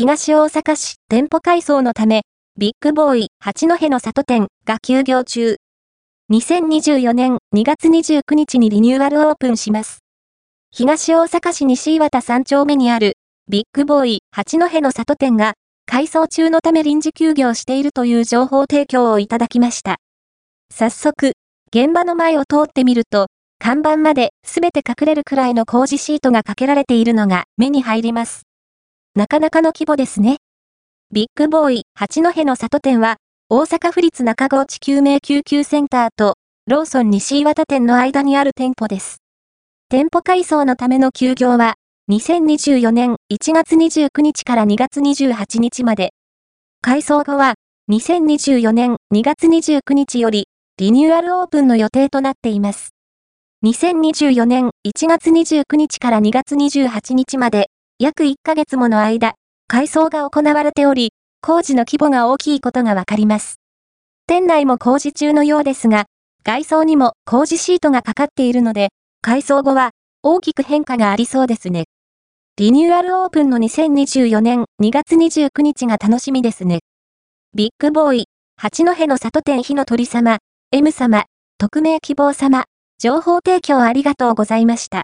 東大阪市店舗改装のため、ビッグボーイ八戸の里店が休業中。2024年2月29日にリニューアルオープンします。東大阪市西岩田3丁目にあるビッグボーイ八戸の里店が改装中のため臨時休業しているという情報提供をいただきました。早速、現場の前を通ってみると、看板まで全て隠れるくらいの工事シートがかけられているのが目に入ります。なかなかの規模ですね。ビッグボーイ八戸の里店は、大阪府立中郷地救命救急センターとローソン西岩田店の間にある店舗です。店舗改装のための休業は、2024年1月29日から2月28日まで。改装後は、2024年2月29日より、リニューアルオープンの予定となっています。2024年1月29日から2月28日まで、約1ヶ月もの間、改装が行われており、工事の規模が大きいことがわかります。店内も工事中のようですが、外装にも工事シートがかかっているので、改装後は大きく変化がありそうですね。リニューアルオープンの2024年2月29日が楽しみですね。ビッグボーイ、八戸の里店火の鳥様、M 様、匿名希望様、情報提供ありがとうございました。